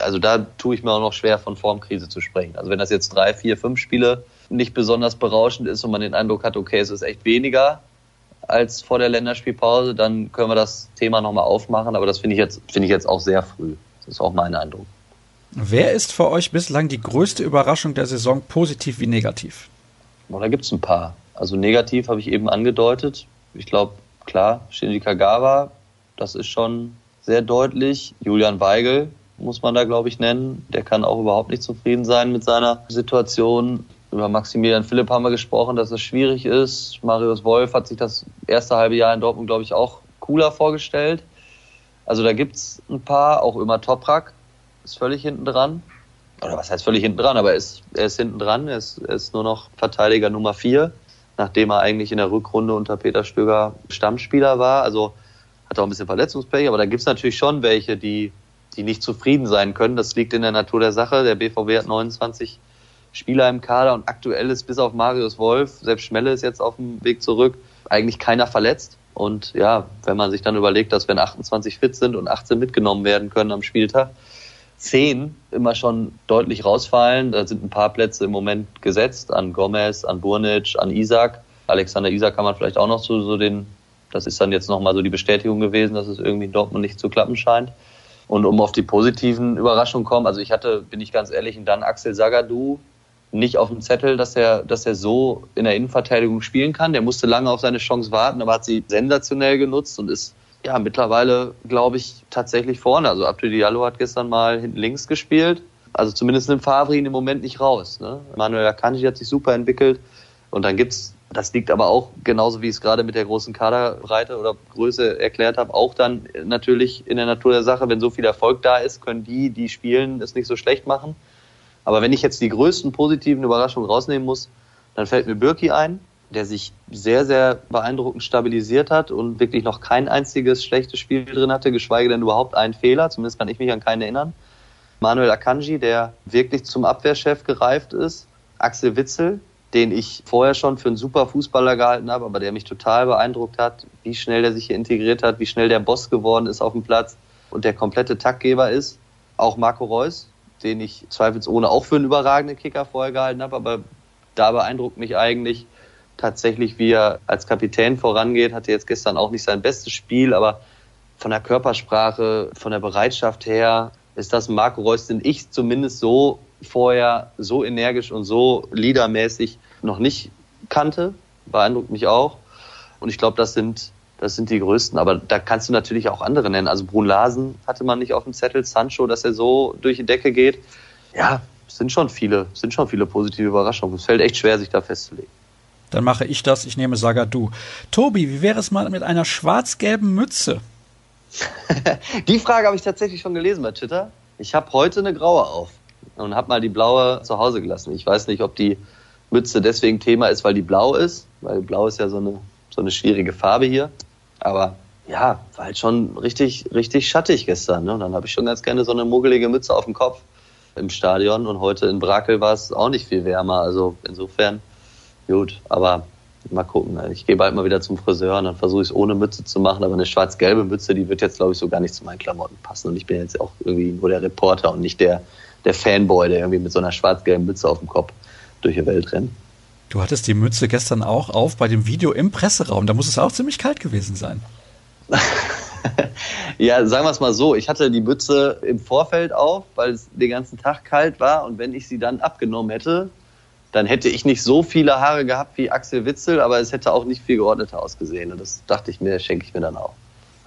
also da tue ich mir auch noch schwer von Formkrise zu sprechen. Also wenn das jetzt drei, vier, fünf Spiele nicht besonders berauschend ist und man den Eindruck hat, okay, es ist echt weniger, als vor der Länderspielpause, dann können wir das Thema nochmal aufmachen. Aber das finde ich jetzt, finde ich jetzt auch sehr früh. Das ist auch mein Eindruck. Wer ist für euch bislang die größte Überraschung der Saison, positiv wie negativ? Boah, da gibt es ein paar. Also negativ habe ich eben angedeutet. Ich glaube, klar, Shinji Kagawa, das ist schon sehr deutlich. Julian Weigel muss man da, glaube ich, nennen. Der kann auch überhaupt nicht zufrieden sein mit seiner Situation. Über Maximilian Philipp haben wir gesprochen, dass es schwierig ist. Marius Wolf hat sich das erste halbe Jahr in Dortmund, glaube ich, auch cooler vorgestellt. Also da gibt es ein paar, auch immer Toprak ist völlig hinten dran. Oder was heißt völlig hinten dran, aber er ist, er ist hinten dran, er ist, er ist nur noch Verteidiger Nummer vier, nachdem er eigentlich in der Rückrunde unter Peter Stöger Stammspieler war. Also hat auch ein bisschen Verletzungspech, aber da gibt es natürlich schon welche, die, die nicht zufrieden sein können. Das liegt in der Natur der Sache. Der BVB hat 29 Spieler im Kader und aktuell ist bis auf Marius Wolf, selbst Schmelle ist jetzt auf dem Weg zurück, eigentlich keiner verletzt. Und ja, wenn man sich dann überlegt, dass wenn 28 fit sind und 18 mitgenommen werden können am Spieltag, 10 immer schon deutlich rausfallen. Da sind ein paar Plätze im Moment gesetzt an Gomez, an Burnic, an Isaac. Alexander Isaac kann man vielleicht auch noch so, so den, das ist dann jetzt nochmal so die Bestätigung gewesen, dass es irgendwie in Dortmund nicht zu klappen scheint. Und um auf die positiven Überraschungen kommen, also ich hatte, bin ich ganz ehrlich, und dann Axel Sagadou, nicht auf dem Zettel, dass er, dass er so in der Innenverteidigung spielen kann. Der musste lange auf seine Chance warten, aber hat sie sensationell genutzt und ist ja mittlerweile, glaube ich, tatsächlich vorne. Also Abdul Diallo hat gestern mal hinten links gespielt. Also zumindest nimmt Favre ihn im Moment nicht raus. Ne? Manuel Akanji hat sich super entwickelt. Und dann gibt's, das liegt aber auch, genauso wie ich es gerade mit der großen Kaderbreite oder Größe erklärt habe, auch dann natürlich in der Natur der Sache, wenn so viel Erfolg da ist, können die, die spielen, es nicht so schlecht machen. Aber wenn ich jetzt die größten positiven Überraschungen rausnehmen muss, dann fällt mir Birki ein, der sich sehr, sehr beeindruckend stabilisiert hat und wirklich noch kein einziges schlechtes Spiel drin hatte, geschweige denn überhaupt einen Fehler. Zumindest kann ich mich an keinen erinnern. Manuel Akanji, der wirklich zum Abwehrchef gereift ist. Axel Witzel, den ich vorher schon für einen super Fußballer gehalten habe, aber der mich total beeindruckt hat, wie schnell der sich hier integriert hat, wie schnell der Boss geworden ist auf dem Platz und der komplette Taktgeber ist. Auch Marco Reus, den ich zweifelsohne auch für einen überragenden Kicker vorher gehalten habe, aber da beeindruckt mich eigentlich tatsächlich, wie er als Kapitän vorangeht. Hatte jetzt gestern auch nicht sein bestes Spiel, aber von der Körpersprache, von der Bereitschaft her ist das Marco Reus, den ich zumindest so vorher so energisch und so liedermäßig noch nicht kannte. Beeindruckt mich auch. Und ich glaube, das sind das sind die größten. Aber da kannst du natürlich auch andere nennen. Also Brun Larsen hatte man nicht auf dem Zettel, Sancho, dass er so durch die Decke geht. Ja, sind schon viele, sind schon viele positive Überraschungen. Es fällt echt schwer, sich da festzulegen. Dann mache ich das, ich nehme Sagadu. Tobi, wie wäre es mal mit einer schwarz-gelben Mütze? die Frage habe ich tatsächlich schon gelesen bei Twitter. Ich habe heute eine graue auf und habe mal die blaue zu Hause gelassen. Ich weiß nicht, ob die Mütze deswegen Thema ist, weil die blau ist, weil blau ist ja so eine, so eine schwierige Farbe hier. Aber ja, war halt schon richtig, richtig schattig gestern. Ne? Und dann habe ich schon ganz gerne so eine muggelige Mütze auf dem Kopf im Stadion. Und heute in Brakel war es auch nicht viel wärmer. Also insofern gut. Aber mal gucken. Ich gehe bald mal wieder zum Friseur und dann versuche ich es ohne Mütze zu machen. Aber eine schwarz-gelbe Mütze, die wird jetzt, glaube ich, so gar nicht zu meinen Klamotten passen. Und ich bin jetzt auch irgendwie nur der Reporter und nicht der, der Fanboy, der irgendwie mit so einer schwarz-gelben Mütze auf dem Kopf durch die Welt rennt. Du hattest die Mütze gestern auch auf bei dem Video im Presseraum. Da muss es auch ziemlich kalt gewesen sein. ja, sagen wir es mal so. Ich hatte die Mütze im Vorfeld auf, weil es den ganzen Tag kalt war. Und wenn ich sie dann abgenommen hätte, dann hätte ich nicht so viele Haare gehabt wie Axel Witzel, aber es hätte auch nicht viel geordneter ausgesehen. Und das dachte ich mir, schenke ich mir dann auch.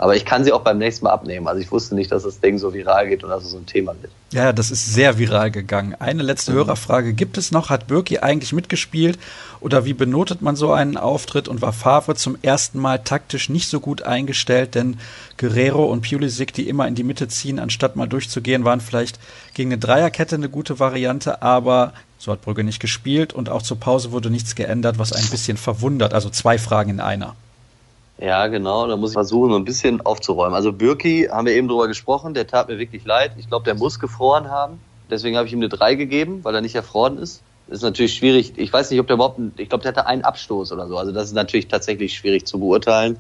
Aber ich kann sie auch beim nächsten Mal abnehmen. Also ich wusste nicht, dass das Ding so viral geht und dass es so ein Thema wird. Ja, das ist sehr viral gegangen. Eine letzte mhm. Hörerfrage gibt es noch. Hat Birki eigentlich mitgespielt? Oder wie benotet man so einen Auftritt? Und war Favre zum ersten Mal taktisch nicht so gut eingestellt? Denn Guerrero und Pulisic, die immer in die Mitte ziehen, anstatt mal durchzugehen, waren vielleicht gegen eine Dreierkette eine gute Variante. Aber so hat Brügge nicht gespielt und auch zur Pause wurde nichts geändert, was ein bisschen verwundert. Also zwei Fragen in einer. Ja, genau. Da muss ich versuchen, so ein bisschen aufzuräumen. Also Birki haben wir eben drüber gesprochen. Der tat mir wirklich leid. Ich glaube, der muss gefroren haben. Deswegen habe ich ihm eine 3 gegeben, weil er nicht erfroren ist. Das ist natürlich schwierig. Ich weiß nicht, ob der überhaupt, ich glaube, der hatte einen Abstoß oder so. Also das ist natürlich tatsächlich schwierig zu beurteilen.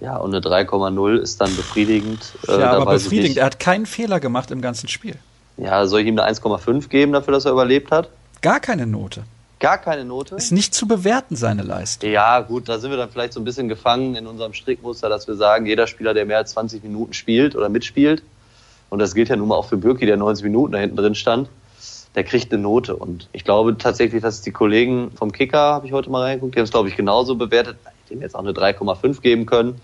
Ja, und eine 3,0 ist dann befriedigend. Äh, ja, aber befriedigend. Er hat keinen Fehler gemacht im ganzen Spiel. Ja, soll ich ihm eine 1,5 geben dafür, dass er überlebt hat? Gar keine Note. Gar keine Note? Ist nicht zu bewerten, seine Leistung. Ja, gut, da sind wir dann vielleicht so ein bisschen gefangen in unserem Strickmuster, dass wir sagen, jeder Spieler, der mehr als 20 Minuten spielt oder mitspielt, und das gilt ja nun mal auch für Birki, der 90 Minuten da hinten drin stand, der kriegt eine Note. Und ich glaube tatsächlich, dass die Kollegen vom Kicker, habe ich heute mal reingeguckt, die haben es, glaube ich, genauso bewertet. Ich hätte jetzt auch eine 3,5 geben können.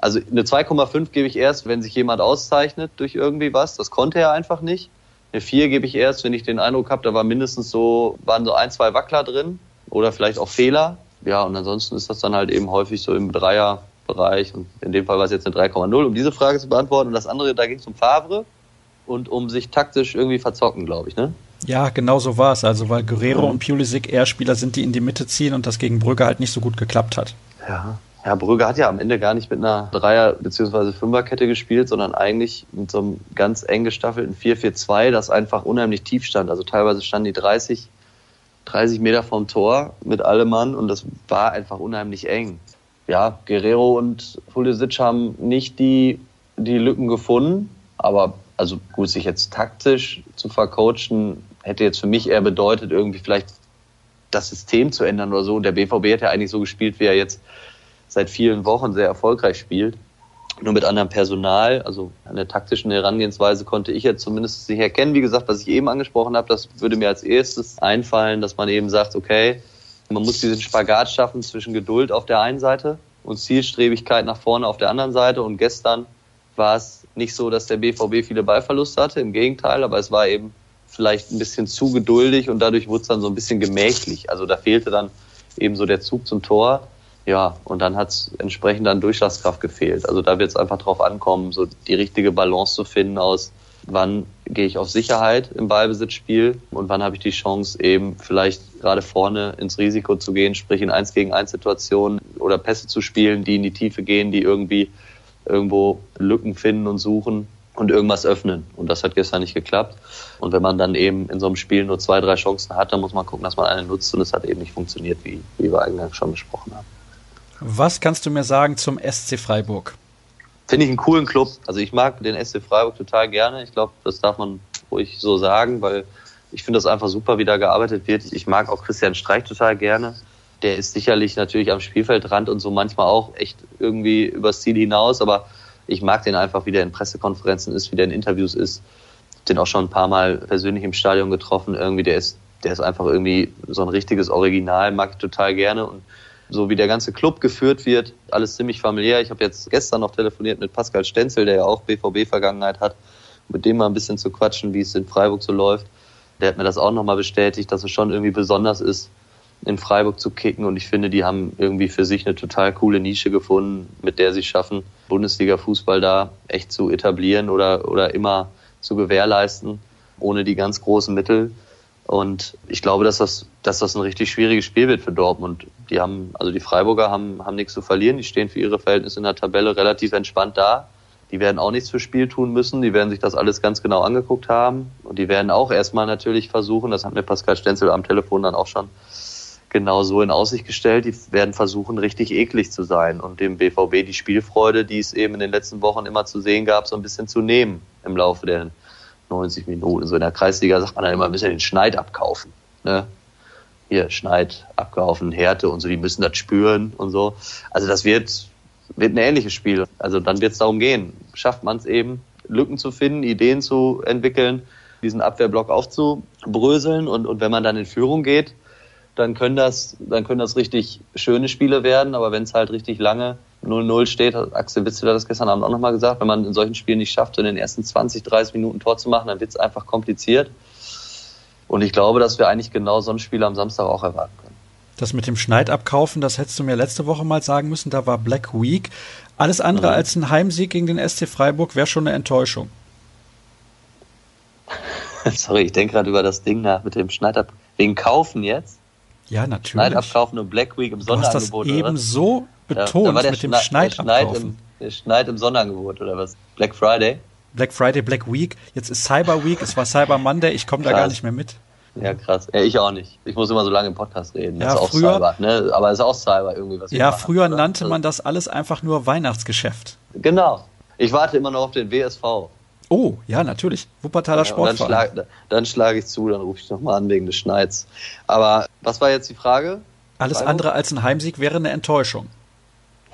Also eine 2,5 gebe ich erst, wenn sich jemand auszeichnet durch irgendwie was. Das konnte er einfach nicht. Eine 4 gebe ich erst, wenn ich den Eindruck habe, da war mindestens so, waren so ein, zwei Wackler drin oder vielleicht auch Fehler. Ja, und ansonsten ist das dann halt eben häufig so im Dreierbereich und in dem Fall war es jetzt eine 3,0, um diese Frage zu beantworten. Und das andere, da ging es um Favre und um sich taktisch irgendwie verzocken, glaube ich, ne? Ja, genau so war es. Also, weil Guerrero mhm. und Pulisic eher Spieler sind, die in die Mitte ziehen und das gegen Brügge halt nicht so gut geklappt hat. Ja, ja, Brügge hat ja am Ende gar nicht mit einer Dreier- bzw. Fünferkette gespielt, sondern eigentlich mit so einem ganz eng gestaffelten 4-4-2, das einfach unheimlich tief stand. Also teilweise standen die 30, 30 Meter vom Tor mit allem Mann und das war einfach unheimlich eng. Ja, Guerrero und Pulisic haben nicht die, die Lücken gefunden, aber also gut, sich jetzt taktisch zu vercoachen, hätte jetzt für mich eher bedeutet, irgendwie vielleicht das System zu ändern oder so. Und der BVB hat ja eigentlich so gespielt, wie er jetzt seit vielen Wochen sehr erfolgreich spielt. Nur mit anderem Personal, also an der taktischen Herangehensweise konnte ich jetzt zumindest nicht erkennen. Wie gesagt, was ich eben angesprochen habe, das würde mir als erstes einfallen, dass man eben sagt, okay, man muss diesen Spagat schaffen zwischen Geduld auf der einen Seite und Zielstrebigkeit nach vorne auf der anderen Seite. Und gestern war es nicht so, dass der BVB viele Ballverluste hatte, im Gegenteil, aber es war eben vielleicht ein bisschen zu geduldig und dadurch wurde es dann so ein bisschen gemächlich. Also da fehlte dann eben so der Zug zum Tor. Ja, und dann hat es entsprechend an Durchschlagskraft gefehlt. Also da wird es einfach drauf ankommen, so die richtige Balance zu finden aus, wann gehe ich auf Sicherheit im Ballbesitzspiel und wann habe ich die Chance, eben vielleicht gerade vorne ins Risiko zu gehen, sprich in 1 gegen 1 Situationen oder Pässe zu spielen, die in die Tiefe gehen, die irgendwie irgendwo Lücken finden und suchen und irgendwas öffnen. Und das hat gestern nicht geklappt. Und wenn man dann eben in so einem Spiel nur zwei, drei Chancen hat, dann muss man gucken, dass man eine nutzt und es hat eben nicht funktioniert, wie, wie wir eingangs schon besprochen haben. Was kannst du mir sagen zum SC Freiburg? Finde ich einen coolen Club. Also ich mag den SC Freiburg total gerne. Ich glaube, das darf man ruhig so sagen, weil ich finde das einfach super, wie da gearbeitet wird. Ich mag auch Christian Streich total gerne. Der ist sicherlich natürlich am Spielfeldrand und so manchmal auch echt irgendwie übers Ziel hinaus, aber ich mag den einfach, wie der in Pressekonferenzen ist, wie der in Interviews ist. Den auch schon ein paar Mal persönlich im Stadion getroffen. Irgendwie, der ist, der ist einfach irgendwie so ein richtiges Original, mag ich total gerne und so wie der ganze Club geführt wird, alles ziemlich familiär. Ich habe jetzt gestern noch telefoniert mit Pascal Stenzel, der ja auch BVB-Vergangenheit hat, mit dem mal ein bisschen zu quatschen, wie es in Freiburg so läuft. Der hat mir das auch nochmal bestätigt, dass es schon irgendwie besonders ist, in Freiburg zu kicken. Und ich finde, die haben irgendwie für sich eine total coole Nische gefunden, mit der sie schaffen, Bundesliga-Fußball da echt zu etablieren oder, oder immer zu gewährleisten, ohne die ganz großen Mittel. Und ich glaube, dass das, dass das ein richtig schwieriges Spiel wird für Dortmund. Die haben, also die Freiburger haben, haben nichts zu verlieren. Die stehen für ihre Verhältnisse in der Tabelle relativ entspannt da. Die werden auch nichts fürs Spiel tun müssen. Die werden sich das alles ganz genau angeguckt haben. Und die werden auch erstmal natürlich versuchen, das hat mir Pascal Stenzel am Telefon dann auch schon genau so in Aussicht gestellt, die werden versuchen, richtig eklig zu sein und dem BVB die Spielfreude, die es eben in den letzten Wochen immer zu sehen gab, so ein bisschen zu nehmen im Laufe der 90 Minuten. So in der Kreisliga sagt man dann immer, wir müssen den Schneid abkaufen. Ne? Hier, Schneid abkaufen, Härte und so, die müssen das spüren und so. Also das wird, wird ein ähnliches Spiel. Also dann wird es darum gehen, schafft man es eben, Lücken zu finden, Ideen zu entwickeln, diesen Abwehrblock aufzubröseln und, und wenn man dann in Führung geht, dann können das, dann können das richtig schöne Spiele werden, aber wenn es halt richtig lange 0-0 steht, hat Axel Witzel das gestern Abend auch nochmal gesagt, wenn man in solchen Spielen nicht schafft, in den ersten 20, 30 Minuten Tor zu machen, dann wird es einfach kompliziert. Und ich glaube, dass wir eigentlich genau so ein Spiel am Samstag auch erwarten können. Das mit dem Schneid abkaufen, das hättest du mir letzte Woche mal sagen müssen, da war Black Week. Alles andere mhm. als ein Heimsieg gegen den SC Freiburg wäre schon eine Enttäuschung. Sorry, ich denke gerade über das Ding nach mit dem Schneid ab. Wegen Kaufen jetzt? Ja, natürlich. Schneid abkaufen und Black Week im Sonderangebot. Du hast das eben so betont ja, mit dem Schneid, Schneid abkaufen. Im, der Schneid im Sonderangebot oder was? Black Friday? Black Friday, Black Week. Jetzt ist Cyber Week, es war Cyber Monday, ich komme da gar nicht mehr mit. Ja, krass. Ja, ich auch nicht. Ich muss immer so lange im Podcast reden. Das ja, ist früher, auch Cyber, ne? Aber es ist auch Cyber irgendwie was. Ja, früher machen, nannte man das alles einfach nur Weihnachtsgeschäft. Genau. Ich warte immer noch auf den WSV. Oh, ja, natürlich. Wuppertaler ja, Sportverein. Dann, schlag, dann schlage ich zu, dann rufe ich nochmal an wegen des Schneids. Aber was war jetzt die Frage? Alles andere als ein Heimsieg wäre eine Enttäuschung.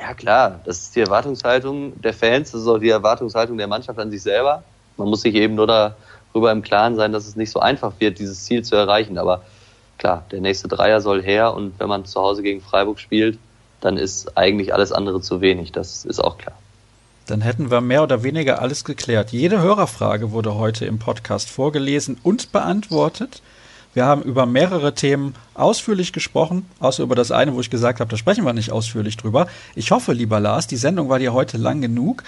Ja, klar. Das ist die Erwartungshaltung der Fans, das ist auch die Erwartungshaltung der Mannschaft an sich selber. Man muss sich eben nur darüber im Klaren sein, dass es nicht so einfach wird, dieses Ziel zu erreichen. Aber klar, der nächste Dreier soll her und wenn man zu Hause gegen Freiburg spielt, dann ist eigentlich alles andere zu wenig. Das ist auch klar. Dann hätten wir mehr oder weniger alles geklärt. Jede Hörerfrage wurde heute im Podcast vorgelesen und beantwortet. Wir haben über mehrere Themen ausführlich gesprochen, außer über das eine, wo ich gesagt habe, da sprechen wir nicht ausführlich drüber. Ich hoffe, lieber Lars, die Sendung war dir heute lang genug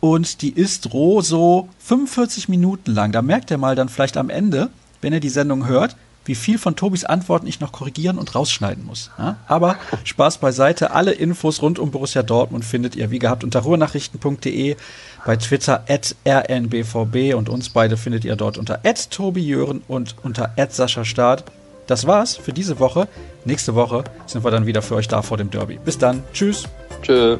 und die ist roh so 45 Minuten lang. Da merkt ihr mal dann vielleicht am Ende, wenn ihr die Sendung hört, wie viel von Tobis Antworten ich noch korrigieren und rausschneiden muss. Ja? Aber Spaß beiseite. Alle Infos rund um Borussia Dortmund findet ihr wie gehabt unter ruhrnachrichten.de, bei Twitter at rnbvb und uns beide findet ihr dort unter at Tobi Jören und unter at Sascha Staat. Das war's für diese Woche. Nächste Woche sind wir dann wieder für euch da vor dem Derby. Bis dann. Tschüss. Tschüss.